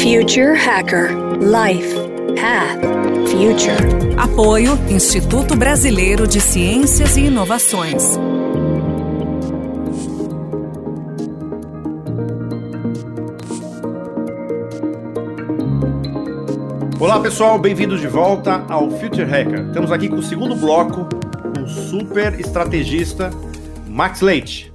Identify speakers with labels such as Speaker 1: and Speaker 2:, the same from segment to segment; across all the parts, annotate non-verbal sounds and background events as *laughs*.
Speaker 1: Future Hacker Life Path Future.
Speaker 2: Apoio Instituto Brasileiro de Ciências e Inovações.
Speaker 3: Olá pessoal, bem-vindos de volta ao Future Hacker. Estamos aqui com o segundo bloco, o super estrategista Max Leite.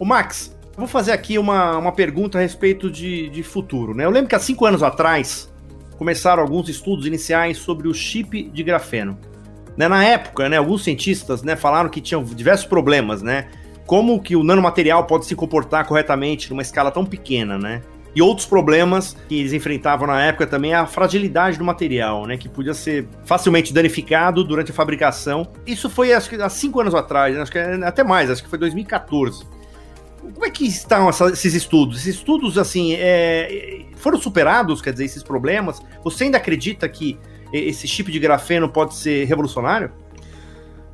Speaker 3: O Max, vou fazer aqui uma, uma pergunta a respeito de, de futuro. Né? Eu lembro que há cinco anos atrás começaram alguns estudos iniciais sobre o chip de grafeno. Né, na época, né, alguns cientistas né, falaram que tinham diversos problemas, né? Como que o nanomaterial pode se comportar corretamente numa escala tão pequena, né? E outros problemas que eles enfrentavam na época também a fragilidade do material, né? Que podia ser facilmente danificado durante a fabricação. Isso foi acho que há cinco anos atrás, né, acho que é até mais, acho que foi 2014. Como é que estão essa, esses estudos? Esses estudos, assim, é, foram superados, quer dizer, esses problemas? Você ainda acredita que esse chip de grafeno pode ser revolucionário?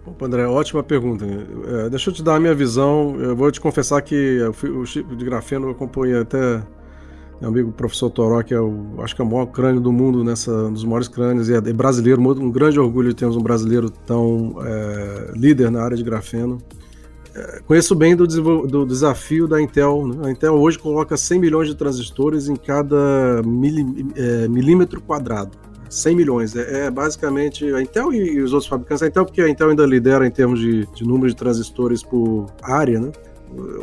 Speaker 4: Opa, André, ótima pergunta. É, deixa eu te dar a minha visão. Eu vou te confessar que o chip de grafeno eu acompanhei até meu amigo professor Toró, que é o, acho que é o maior crânio do mundo, nessa, um dos maiores crânios, e é, é brasileiro, um grande orgulho de termos um brasileiro tão é, líder na área de grafeno. É, conheço bem do, do, desafio da Intel. Né? A Intel hoje coloca 100 milhões de transistores em cada mili, é, milímetro quadrado. 100 milhões. É, é, basicamente a Intel e, os outros fabricantes. A Intel, porque a Intel ainda lidera em termos de, de número de transistores por área, né?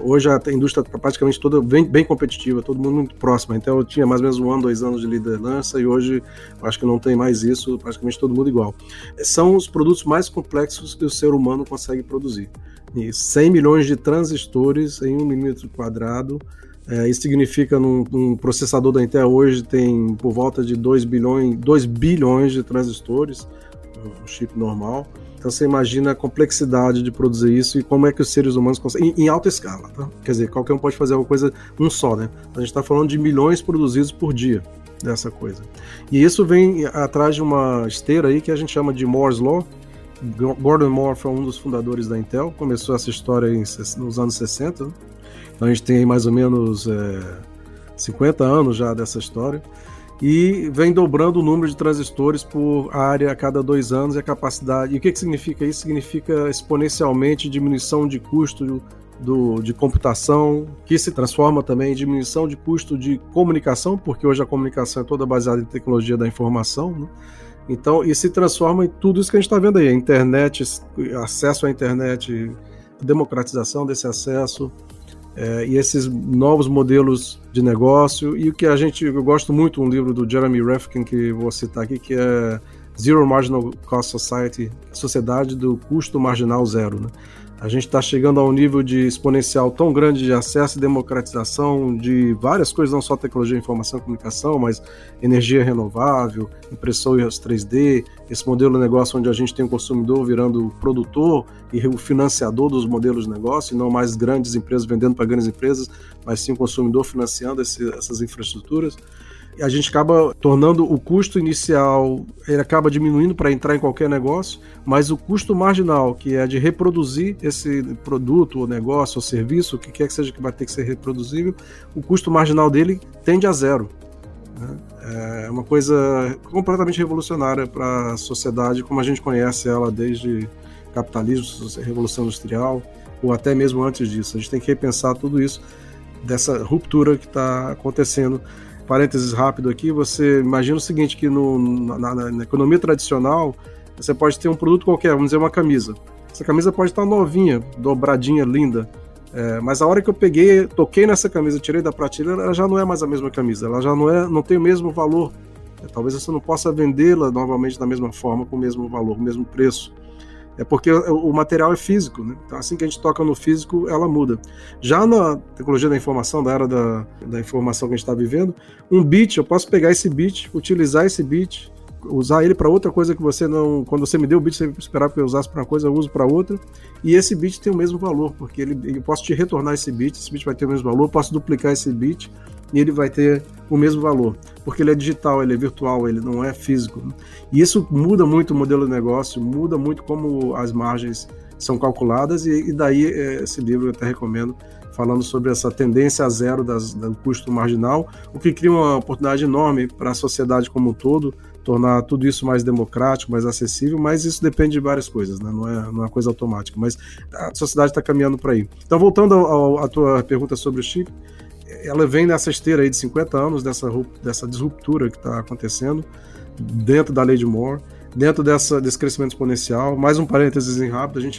Speaker 4: Hoje a indústria está praticamente toda bem, bem, competitiva, todo mundo muito próximo. Então eu tinha mais ou menos um ano, dois anos de liderança e hoje acho que não tem mais isso, praticamente todo mundo igual. São os produtos mais complexos que o ser humano consegue produzir. E 100 milhões de transistores em um milímetro quadrado. É, isso significa num, num, processador da Intel hoje tem por volta de 2 bilhões, 2 bilhões de transistores, um chip normal. Então você imagina a complexidade de produzir isso e como é que os seres humanos conseguem. Em, em alta escala, tá? Quer dizer, qualquer um pode fazer uma coisa, um só, né? A gente está falando de milhões produzidos por dia dessa coisa. E isso vem atrás de uma esteira aí que a gente chama de Moore's Law. Gordon Moore foi um dos fundadores da Intel, começou essa história em, nos anos 60. Né? Então a gente tem mais ou menos é, 50 anos já dessa história e vem dobrando o número de transistores por área a cada dois anos e a capacidade. E o que, que significa isso? Significa exponencialmente diminuição de custo do, de computação, que se transforma também em diminuição de custo de comunicação, porque hoje a comunicação é toda baseada em tecnologia da informação. Né? Então, e se transforma em tudo isso que a gente está vendo aí: internet, acesso à internet, democratização desse acesso, é, e esses novos modelos de negócio e o que a gente eu gosto muito um livro do Jeremy Rifkin que vou citar aqui que é Zero Marginal Cost Society Sociedade do Custo Marginal Zero né? A gente está chegando a um nível de exponencial tão grande de acesso e democratização de várias coisas, não só tecnologia, informação e comunicação, mas energia renovável, impressoras 3D, esse modelo de negócio onde a gente tem o consumidor virando produtor e o financiador dos modelos de negócio, e não mais grandes empresas vendendo para grandes empresas, mas sim o consumidor financiando esse, essas infraestruturas a gente acaba tornando o custo inicial, ele acaba diminuindo para entrar em qualquer negócio, mas o custo marginal, que é de reproduzir esse produto, ou negócio, ou serviço, o que quer que seja que vai ter que ser reproduzível, o custo marginal dele tende a zero. Né? É uma coisa completamente revolucionária para a sociedade como a gente conhece ela desde capitalismo, revolução industrial, ou até mesmo antes disso. A gente tem que repensar tudo isso, dessa ruptura que está acontecendo parênteses rápido aqui, você imagina o seguinte, que no, na, na, economia tradicional, você pode ter um produto qualquer, vamos dizer uma camisa. Essa camisa pode estar novinha, dobradinha, linda, é, mas a hora que eu peguei, toquei nessa camisa, tirei da prateleira, ela já não é mais a mesma camisa, ela já não é, não tem o mesmo valor. É, talvez você não possa vendê-la novamente da mesma forma, com o mesmo valor, com o mesmo preço é porque o material é físico, né? Então, assim que a gente toca no físico, ela muda. Já na tecnologia da informação, da era da, da informação que a gente está vivendo, um bit, eu posso pegar esse bit, utilizar esse bit, usar ele para outra coisa que você não. Quando você me deu o bit, você esperava que eu usasse para uma coisa, eu uso para outra. E esse bit tem o mesmo valor, porque ele, eu posso te retornar esse bit, esse bit vai ter o mesmo valor, eu posso duplicar esse bit e ele vai ter o mesmo valor, porque ele é digital, ele é virtual, ele não é físico. E isso muda muito o modelo de negócio, muda muito como as margens são calculadas, e, e daí é, esse livro eu até recomendo, falando sobre essa tendência a zero das, do custo marginal, o que cria uma oportunidade enorme para a sociedade como um todo, tornar tudo isso mais democrático, mais acessível, mas isso depende de várias coisas, né? não, é, não é coisa automática, mas a sociedade está caminhando para aí. Então, voltando à tua pergunta sobre o chip, ela vem nessa esteira aí de 50 anos, dessa, dessa disruptura que está acontecendo dentro da lei de Moore, dentro dessa, desse crescimento exponencial. Mais um parênteses rápido, a gente,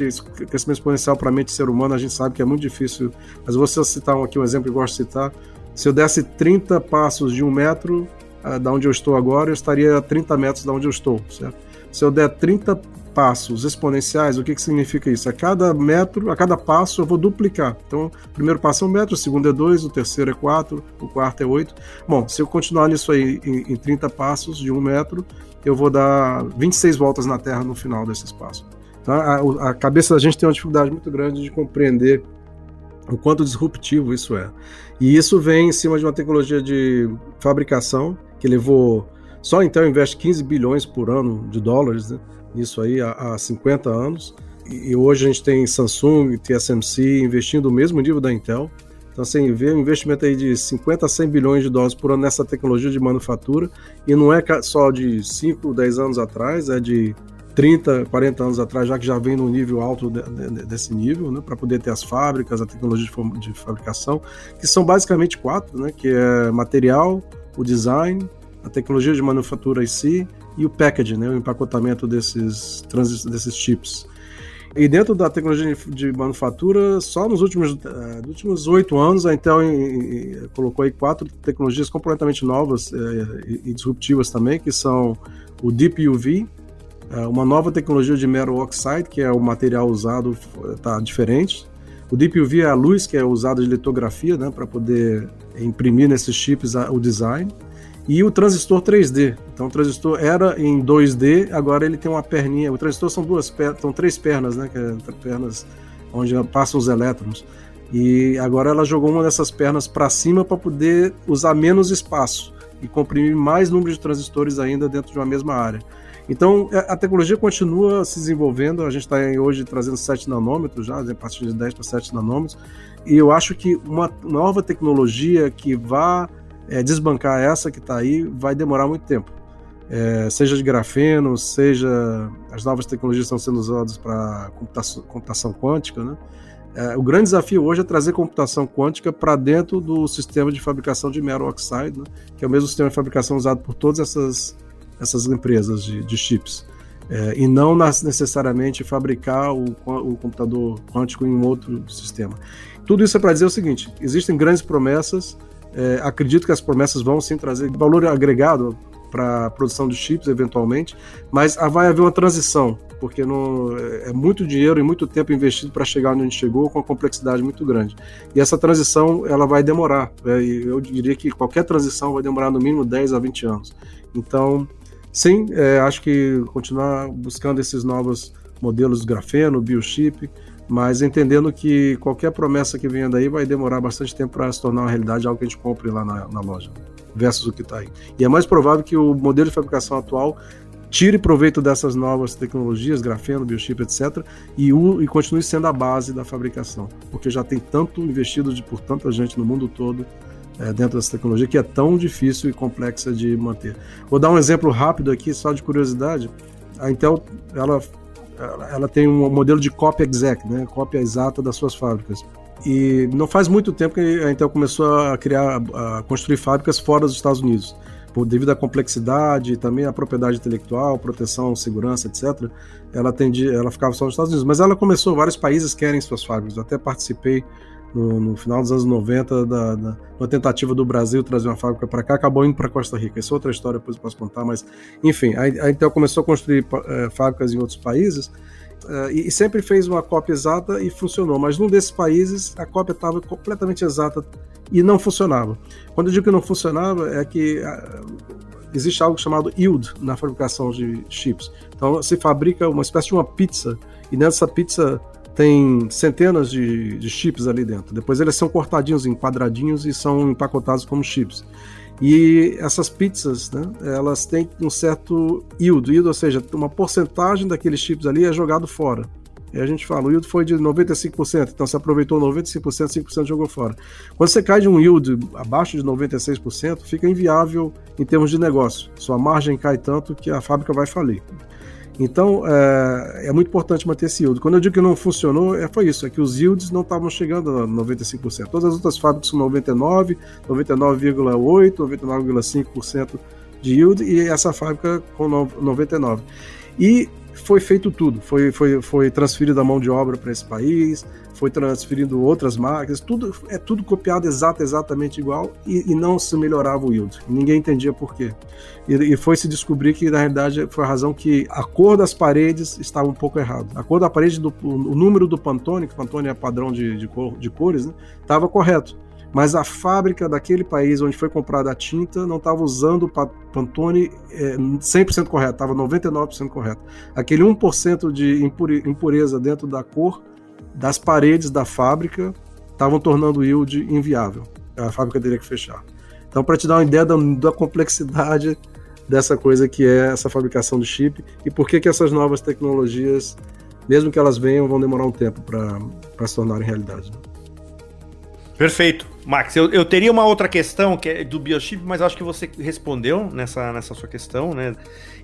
Speaker 4: crescimento exponencial para a mente ser humana, a gente sabe que é muito difícil, mas vou citar aqui um exemplo que eu gosto de citar. Se eu desse 30 passos de um metro uh, da onde eu estou agora, eu estaria a 30 metros da onde eu estou, certo? Se eu der 30 passos exponenciais, o que, que significa isso? A cada metro, a cada passo eu vou duplicar. Então, o primeiro passo é um metro, o segundo é dois, o terceiro é quatro, o quarto é oito. Bom, se eu continuar nisso aí em, em 30 passos de um metro, eu vou dar 26 voltas na Terra no final desse espaço. Então, a, a cabeça da gente tem uma dificuldade muito grande de compreender o quanto disruptivo isso é. E isso vem em cima de uma tecnologia de fabricação que levou. Só então investe 15 bilhões por ano de dólares, né? nisso aí há, há 50 anos. E, e hoje a gente tem Samsung e TSMC investindo o mesmo nível da Intel. Então, você vê um investimento aí de 50 a 100 bilhões de dólares por ano nessa tecnologia de manufatura, e não é só de 5, 10 anos atrás, é de 30, 40 anos atrás, já que já vem no nível alto de, de, desse nível, né, para poder ter as fábricas, a tecnologia de, de, fabricação, que são basicamente quatro, né, que é material, o design, a tecnologia de manufatura em si e o packaging, né, o empacotamento desses, desses chips. E dentro da tecnologia de manufatura, só nos últimos uh, últimos oito anos, a Intel em, em, colocou aí quatro tecnologias completamente novas uh, e, disruptivas também, que são o Deep UV, uh, uma nova tecnologia de metal oxide, que é o material usado está diferente. O Deep UV é a luz que é usada de litografia, né, para poder imprimir nesses chips o design e o transistor 3D. Então o transistor era em 2D, agora ele tem uma perninha. O transistor são duas são três pernas, né? Que é pernas onde passam os elétrons. E agora ela jogou uma dessas pernas para cima para poder usar menos espaço e comprimir mais número de transistores ainda dentro de uma mesma área. Então é, a tecnologia continua se desenvolvendo. A gente está hoje trazendo 7 nanômetros já, a partir de 10 para 7 nanômetros. E eu acho que uma nova tecnologia que vá é, desbancar essa que está aí vai demorar muito tempo. É, seja de grafeno, seja as novas tecnologias estão sendo usadas para computação, computação, quântica, né? É, o grande desafio hoje é trazer computação quântica para dentro do sistema de fabricação de metal oxide, né? que é o mesmo sistema de fabricação usado por todas essas, essas empresas de, de chips. É, e não necessariamente fabricar o, o computador quântico em outro sistema. Tudo isso é para dizer o seguinte: existem grandes promessas, é, acredito que as promessas vão sim trazer valor agregado para a produção de chips, eventualmente, mas vai haver uma transição, porque não, é, é muito dinheiro e muito tempo investido para chegar onde a gente chegou, com uma complexidade muito grande. E essa transição ela vai demorar. É, eu diria que qualquer transição vai demorar no mínimo 10 a 20 anos. Então, sim, é, acho que continuar buscando esses novos modelos de grafeno, biochip, mas entendendo que qualquer promessa que venha daí vai demorar bastante tempo para se tornar uma realidade, algo que a gente compre lá na, na loja, versus o que está aí. E é mais provável que o modelo de fabricação atual tire proveito dessas novas tecnologias, grafeno, biochip, etc., e, o, e continue sendo a base da fabricação, porque já tem tanto investido de, por tanta gente no mundo todo é, dentro dessa tecnologia que é tão difícil e complexa de manter. Vou dar um exemplo rápido aqui, só de curiosidade. A Intel ela ela tem um modelo de cópia exact, né, cópia exata das suas fábricas. E não faz muito tempo que a Intel começou a criar, a construir fábricas fora dos Estados Unidos, por devido à complexidade, também à propriedade intelectual, proteção, segurança, etc. Ela atendia, ela ficava só nos Estados Unidos, mas ela começou, vários países querem suas fábricas. Eu até participei no, no, final dos anos 90, da, da, uma tentativa do Brasil trazer uma fábrica para cá, acabou indo para Costa Rica. Essa é outra história, depois eu posso contar, mas enfim, a, a Intel começou a construir é, fábricas em outros países é, e, e, sempre fez uma cópia exata e funcionou, mas num desses países a cópia estava completamente exata e não funcionava. Quando eu digo que não funcionava, é que existe algo chamado yield na fabricação de chips. Então se fabrica uma espécie de uma pizza e nessa pizza tem centenas de, de, chips ali dentro. Depois eles são cortadinhos em quadradinhos e são empacotados como chips. E essas pizzas, né, elas têm um certo yield, yield, ou seja, uma porcentagem daqueles chips ali é jogado fora. E a gente fala, o yield foi de 95%, então você aproveitou 95%, 5% jogou fora. Quando você cai de um yield abaixo de 96%, fica inviável em termos de negócio. Sua margem cai tanto que a fábrica vai falir. Então, é, é, muito importante manter esse yield. Quando eu digo que não funcionou, é, foi isso, é que os yields não estavam chegando a 95%. Todas as outras fábricas são 99%, 99,8%, 99,5% de yield e essa fábrica com 99%. E foi feito tudo, foi, foi, foi transferido a mão de obra para esse país, foi transferindo outras máquinas, tudo é tudo copiado exato, exatamente igual e, e não se melhorava o yield. Ninguém entendia por quê. E, e, foi se descobrir que na realidade foi a razão que a cor das paredes estava um pouco errada. A cor da parede, do, o, número do Pantone, que Pantone é padrão de, de, cor, de cores, estava né, correto mas a fábrica daquele país onde foi comprada a tinta não estava usando o Pantone é, 100% correto, estava 99% correto. Aquele 1% de impureza dentro da cor das paredes da fábrica estavam tornando o yield inviável. A fábrica teria que fechar. Então, para te dar uma ideia da, da, complexidade dessa coisa que é essa fabricação de chip e por que, que essas novas tecnologias, mesmo que elas venham, vão demorar um tempo para se tornarem realidade.
Speaker 3: Perfeito. Max, eu, eu teria uma outra questão que é do biochip, mas acho que você respondeu nessa, nessa sua questão, né?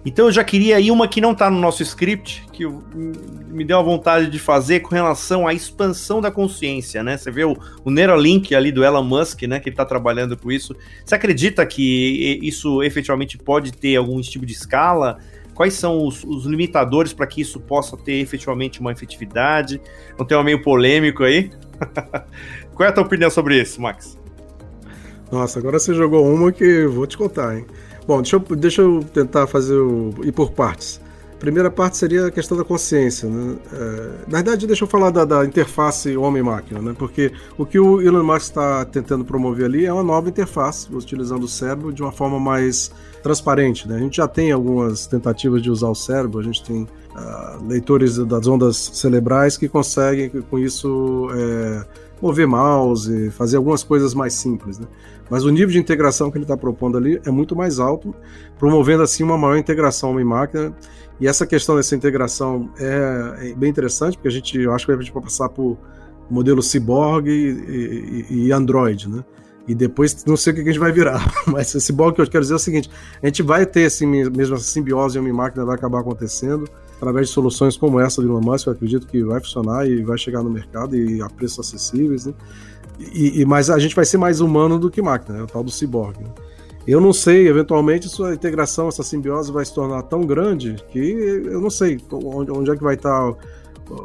Speaker 3: Então eu já queria ir uma que não está no nosso script, que eu, me deu a vontade de fazer com relação à expansão da consciência, né? Você vê o, o Neuralink ali do Elon Musk, né? Que ele está trabalhando com isso. Você acredita que isso efetivamente pode ter algum tipo de escala? Quais são os, os limitadores para que isso possa ter efetivamente uma efetividade? Não tem um meio polêmico aí? *laughs* Qual é a tua opinião sobre isso, Max?
Speaker 4: Nossa, agora você jogou uma que vou te contar, hein? Bom, deixa eu, deixa eu tentar fazer o, ir por partes. A primeira parte seria a questão da consciência. Né? É, na verdade, deixa eu falar da, da interface homem-máquina, né? porque o que o Elon Musk está tentando promover ali é uma nova interface, utilizando o cérebro de uma forma mais transparente. Né? A gente já tem algumas tentativas de usar o cérebro, a gente tem uh, leitores das ondas cerebrais que conseguem, com isso, é, mover mouse, fazer algumas coisas mais simples, né? Mas o nível de integração que ele está propondo ali é muito mais alto, promovendo assim uma maior integração homem-máquina. E essa questão dessa integração é, é, bem interessante, porque a gente, eu acho que a gente vai passar por modelo cyborg e, e, e Android, né? E depois não sei o que a gente vai virar, *laughs* mas esse cyborg que eu quero dizer é o seguinte: a gente vai ter assim, mesmo essa simbiose homem-máquina vai acabar acontecendo através de soluções como essa do Elon Musk, eu acredito que vai funcionar e vai chegar no mercado e a preços acessíveis, né? E, e, mas a gente vai ser mais humano do que máquina, né? o tal do cyborg. Né? Eu não sei, eventualmente sua integração, essa simbiose vai se tornar tão grande que eu não sei onde, onde é que vai estar. Tá,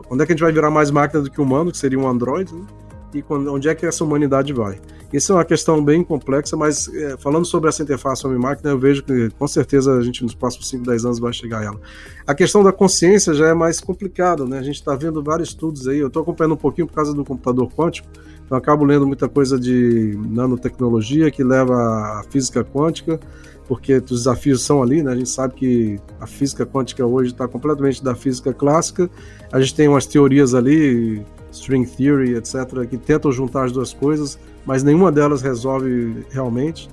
Speaker 4: onde é que a gente vai virar mais máquina do que humano, que seria um Android, né? E quando, onde é que essa humanidade vai. Isso é uma questão bem complexa, mas é, falando sobre essa interface homem-máquina, eu vejo que com certeza a gente nos próximos 5, 10 anos vai chegar a ela. A questão da consciência já é mais complicada, né? A gente está vendo vários estudos aí, eu estou acompanhando um pouquinho por causa do computador quântico, então acabo lendo muita coisa de nanotecnologia que leva à física quântica, porque os desafios são ali, né? A gente sabe que a física quântica hoje está completamente da física clássica, a gente tem umas teorias ali string theory, etc., que tentam juntar as duas coisas, mas nenhuma delas resolve realmente.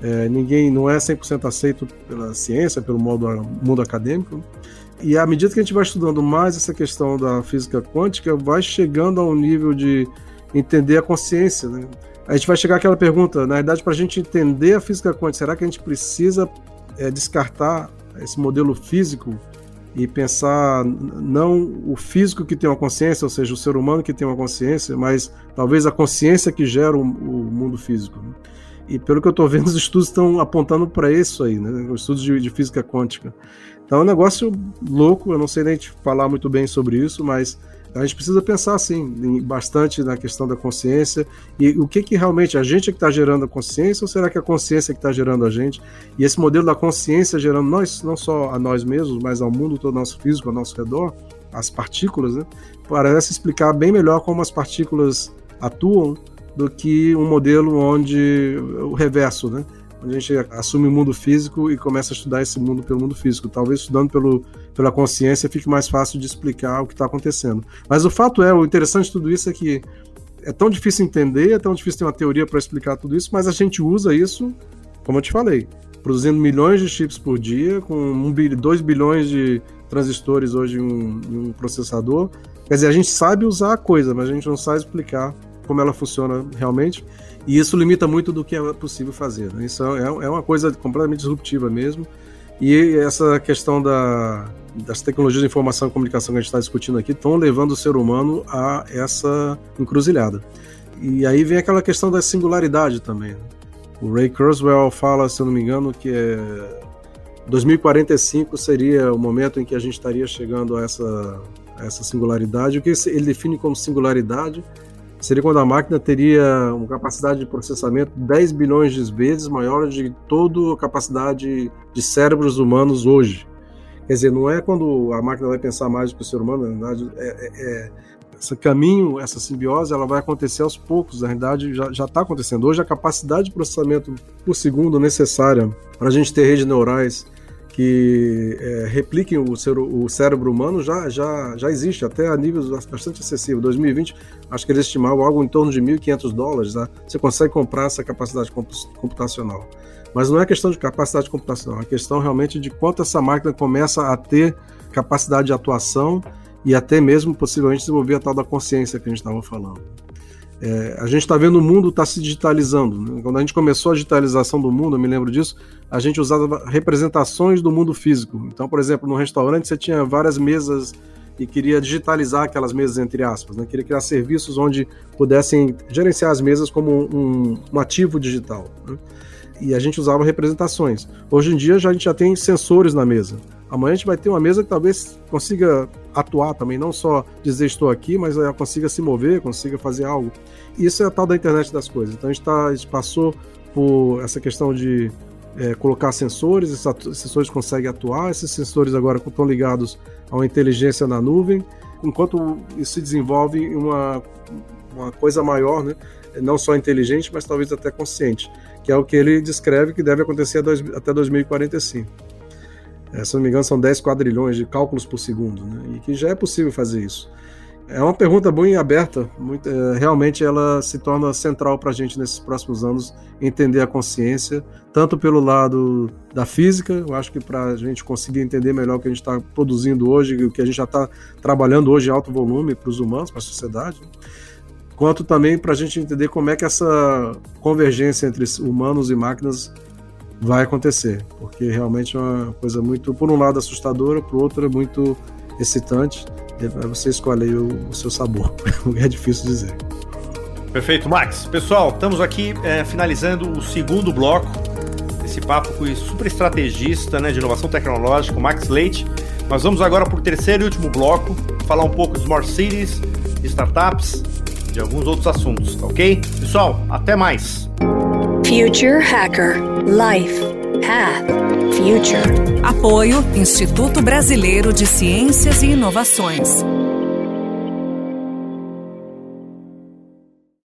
Speaker 4: É, ninguém não é 100% aceito pela ciência, pelo modo, mundo acadêmico. E à medida que a gente vai estudando mais essa questão da física quântica, vai chegando a um nível de entender a consciência. Né? A gente vai chegar àquela pergunta, na verdade, para a gente entender a física quântica, será que a gente precisa é, descartar esse modelo físico e pensar não o físico que tem uma consciência, ou seja, o ser humano que tem uma consciência, mas talvez a consciência que gera o, o mundo físico. Né? E pelo que eu estou vendo, *laughs* os estudos estão apontando para isso aí, né? os estudos de, de, física quântica. Então é um negócio louco, eu não sei nem te falar muito bem sobre isso, mas a gente precisa pensar assim bastante na questão da consciência e o que que realmente a gente é que está gerando a consciência ou será que a consciência é que está gerando a gente? E esse modelo da consciência gerando nós não só a nós mesmos mas ao mundo todo nosso físico ao nosso redor as partículas né? Parece explicar bem melhor como as partículas atuam do que um modelo onde o reverso né onde a gente assume o mundo físico e começa a estudar esse mundo pelo mundo físico. Talvez estudando pelo, pela consciência fique mais fácil de explicar o que está acontecendo. Mas o fato é, o interessante de tudo isso é que é tão difícil entender, é tão difícil ter uma teoria para explicar tudo isso, mas a gente usa isso, como eu te falei, produzindo milhões de chips por dia, com 2 bilhões de transistores hoje em um, em um processador, Quer dizer, a gente sabe usar a coisa, mas a gente não sabe explicar como ela funciona realmente. E isso limita muito do que é possível fazer. Né? Isso é, é uma coisa completamente disruptiva mesmo. E essa questão da, das tecnologias de informação e comunicação que a gente está discutindo aqui estão levando o ser humano a essa encruzilhada. E aí vem aquela questão da singularidade também. Né? O Ray Kurzweil fala, se eu não me engano, que é 2045 seria o momento em que a gente estaria chegando a essa, a essa singularidade. O que ele define como singularidade seria quando a máquina teria uma capacidade de processamento 10 bilhões de vezes maior de toda a capacidade de cérebros humanos hoje. Quer dizer, não é quando a máquina vai pensar mais do que o ser humano, na verdade, é, é, é esse caminho, essa simbiose, ela vai acontecer aos poucos. Na realidade, já está acontecendo. Hoje, a capacidade de processamento por segundo necessária para a gente ter redes neurais que é, repliquem o, o, cérebro humano já, já, já existe, até a níveis bastante acessíveis. 2020, acho que eles estimavam algo em torno de 1.500 dólares. Tá? Você consegue comprar essa capacidade computacional. Mas não é questão de capacidade computacional, é questão realmente de quanto essa máquina começa a ter capacidade de atuação e até mesmo possivelmente desenvolver a tal da consciência que a gente estava falando. É, a gente está vendo o mundo está se digitalizando. Né? Quando a gente começou a digitalização do mundo, eu me lembro disso, a gente usava representações do mundo físico. Então, por exemplo, no restaurante você tinha várias mesas e queria digitalizar aquelas mesas, entre aspas, né? queria criar serviços onde pudessem gerenciar as mesas como um, um ativo digital. Né? E a gente usava representações. Hoje em dia já, a gente já tem sensores na mesa. Amanhã a gente vai ter uma mesa que talvez consiga atuar também, não só dizer estou aqui, mas ela consiga se mover, consiga fazer algo. Isso é a tal da internet das coisas. Então a gente, tá, a gente passou por essa questão de é, colocar sensores, esses sensores conseguem atuar, esses sensores agora estão ligados a uma inteligência na nuvem, enquanto isso se desenvolve uma, uma coisa maior, né? não só inteligente, mas talvez até consciente, que é o que ele descreve que deve acontecer até 2045. É, se não me engano, são 10 quadrilhões de cálculos por segundo, né? e que já é possível fazer isso. É uma pergunta bem aberta, muito, é, realmente ela se torna central para a gente nesses próximos anos entender a consciência, tanto pelo lado da física, eu acho que para a gente conseguir entender melhor o que a gente está produzindo hoje, o que a gente já está trabalhando hoje em alto volume para os humanos, para a sociedade, quanto também para a gente entender como é que essa convergência entre humanos e máquinas vai acontecer, porque realmente é uma coisa muito, por um lado, assustadora, por outro, é muito excitante. Você escolhe o, o seu sabor, *laughs* é difícil dizer.
Speaker 3: Perfeito, Max. Pessoal, estamos aqui é, finalizando o segundo bloco desse papo com o super estrategista né, de inovação tecnológica, Max Leite. Nós vamos agora para o terceiro e último bloco, falar um pouco de smart cities, de startups, de alguns outros assuntos, ok? Pessoal, até mais!
Speaker 1: Future Hacker Life Path Future.
Speaker 2: Apoio Instituto Brasileiro de Ciências e Inovações.